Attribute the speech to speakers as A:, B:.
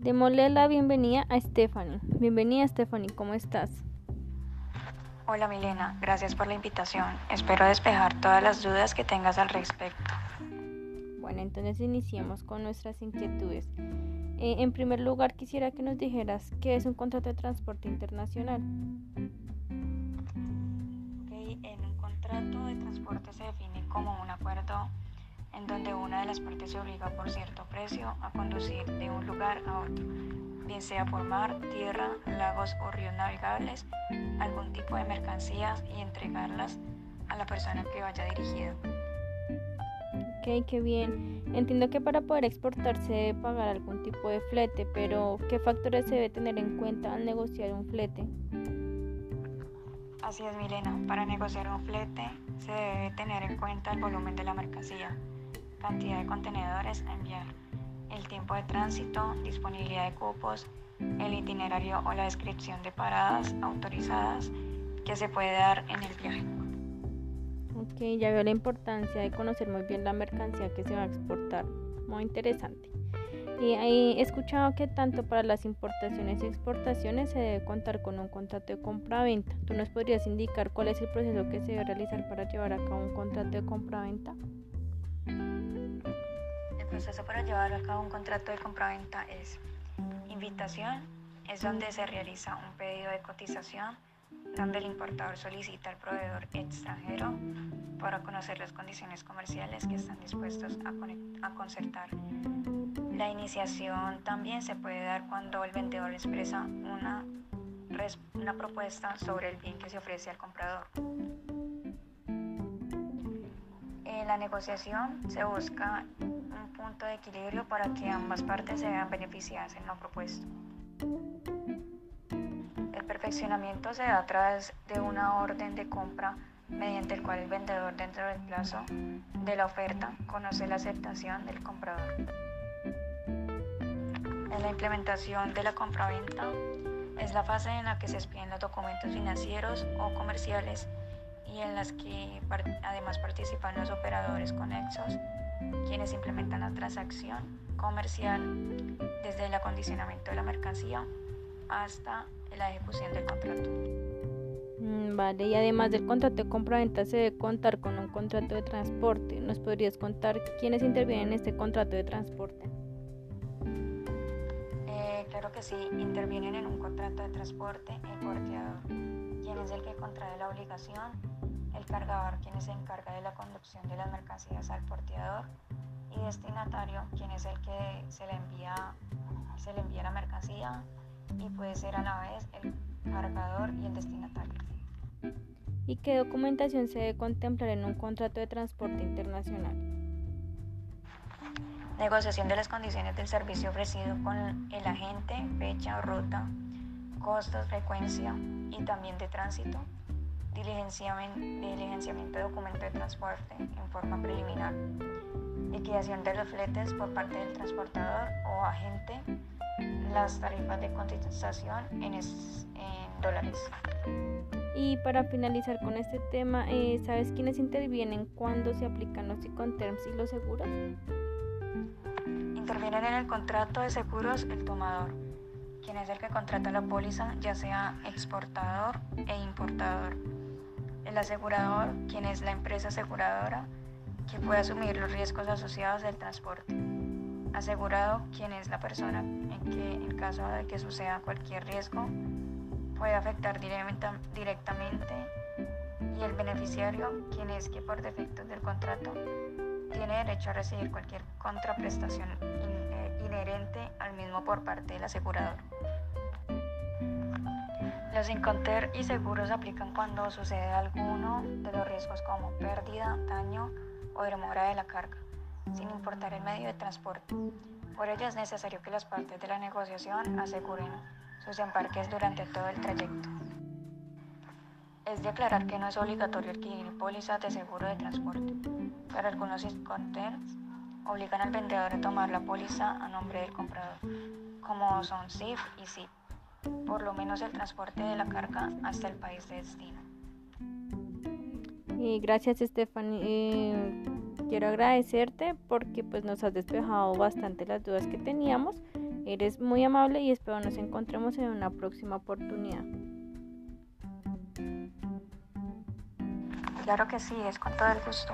A: Démosle la bienvenida a Stephanie. Bienvenida Stephanie, ¿cómo estás?
B: Hola Milena, gracias por la invitación. Espero despejar todas las dudas que tengas al respecto.
A: Bueno, entonces iniciemos con nuestras inquietudes. Eh, en primer lugar, quisiera que nos dijeras qué es un contrato de transporte internacional.
B: Okay, en un contrato de transporte se define como un acuerdo en donde de las partes se obliga por cierto precio a conducir de un lugar a otro, bien sea por mar, tierra, lagos o ríos navegables, algún tipo de mercancías y entregarlas a la persona que vaya dirigida.
A: Ok, qué bien. Entiendo que para poder exportar se debe pagar algún tipo de flete, pero ¿qué factores se debe tener en cuenta al negociar un flete?
B: Así es, Milena. Para negociar un flete se debe tener en cuenta el volumen de la mercancía, cantidad de contenedores a enviar, el tiempo de tránsito, disponibilidad de cupos, el itinerario o la descripción de paradas autorizadas que se puede dar en el viaje.
A: Ok, ya veo la importancia de conocer muy bien la mercancía que se va a exportar. Muy interesante. Y he escuchado que tanto para las importaciones y exportaciones se debe contar con un contrato de compra-venta. ¿Tú nos podrías indicar cuál es el proceso que se debe realizar para llevar a cabo un contrato de compra-venta?
B: Proceso para llevar a cabo un contrato de compraventa es invitación, es donde se realiza un pedido de cotización, donde el importador solicita al proveedor extranjero para conocer las condiciones comerciales que están dispuestos a, a concertar. La iniciación también se puede dar cuando el vendedor expresa una, una propuesta sobre el bien que se ofrece al comprador. En la negociación se busca punto de equilibrio para que ambas partes se vean beneficiadas en lo propuesto. El perfeccionamiento se da a través de una orden de compra mediante el cual el vendedor dentro del plazo de la oferta conoce la aceptación del comprador. En la implementación de la compraventa es la fase en la que se expiden los documentos financieros o comerciales y en las que además participan los operadores conexos quienes implementan la transacción comercial desde el acondicionamiento de la mercancía hasta la ejecución del contrato.
A: Mm, vale, y además del contrato de compra-venta se debe contar con un contrato de transporte. ¿Nos podrías contar quiénes intervienen en este contrato de transporte?
B: Eh, claro que sí, intervienen en un contrato de transporte el porteador, quien es el que contrae la obligación el cargador, quien se encarga de la conducción de las mercancías al porteador, y destinatario, quien es el que se le envía, se le envía la mercancía y puede ser a la vez el cargador y el destinatario.
A: ¿Y qué documentación se debe contemplar en un contrato de transporte internacional?
B: Negociación de las condiciones del servicio ofrecido con el agente, fecha o ruta, costos, frecuencia y también de tránsito, diligenciamiento de documento de transporte en forma preliminar, liquidación de los fletes por parte del transportador o agente, las tarifas de cotización en, en dólares.
A: Y para finalizar con este tema, eh, ¿sabes quiénes intervienen cuando se aplican los Iconterms y los seguros?
B: Intervienen en el contrato de seguros el tomador, quien es el que contrata la póliza, ya sea exportador e importador el asegurador, quien es la empresa aseguradora que puede asumir los riesgos asociados del transporte. Asegurado, quien es la persona en que en caso de que suceda cualquier riesgo puede afectar directamente y el beneficiario, quien es que por defectos del contrato tiene derecho a recibir cualquier contraprestación eh, inherente al mismo por parte del asegurador. Los Inconter y seguros aplican cuando sucede alguno de los riesgos como pérdida, daño o demora de la carga, sin importar el medio de transporte. Por ello es necesario que las partes de la negociación aseguren sus embarques durante todo el trayecto. Es de aclarar que no es obligatorio adquirir pólizas de seguro de transporte. Para algunos Inconters obligan al vendedor a tomar la póliza a nombre del comprador, como son SIF y SIP por lo menos el transporte de la carga hasta el país de destino.
A: Y gracias Stephanie. Eh, quiero agradecerte porque pues nos has despejado bastante las dudas que teníamos Eres muy amable y espero nos encontremos en una próxima oportunidad.
B: Claro que sí, es con todo el gusto.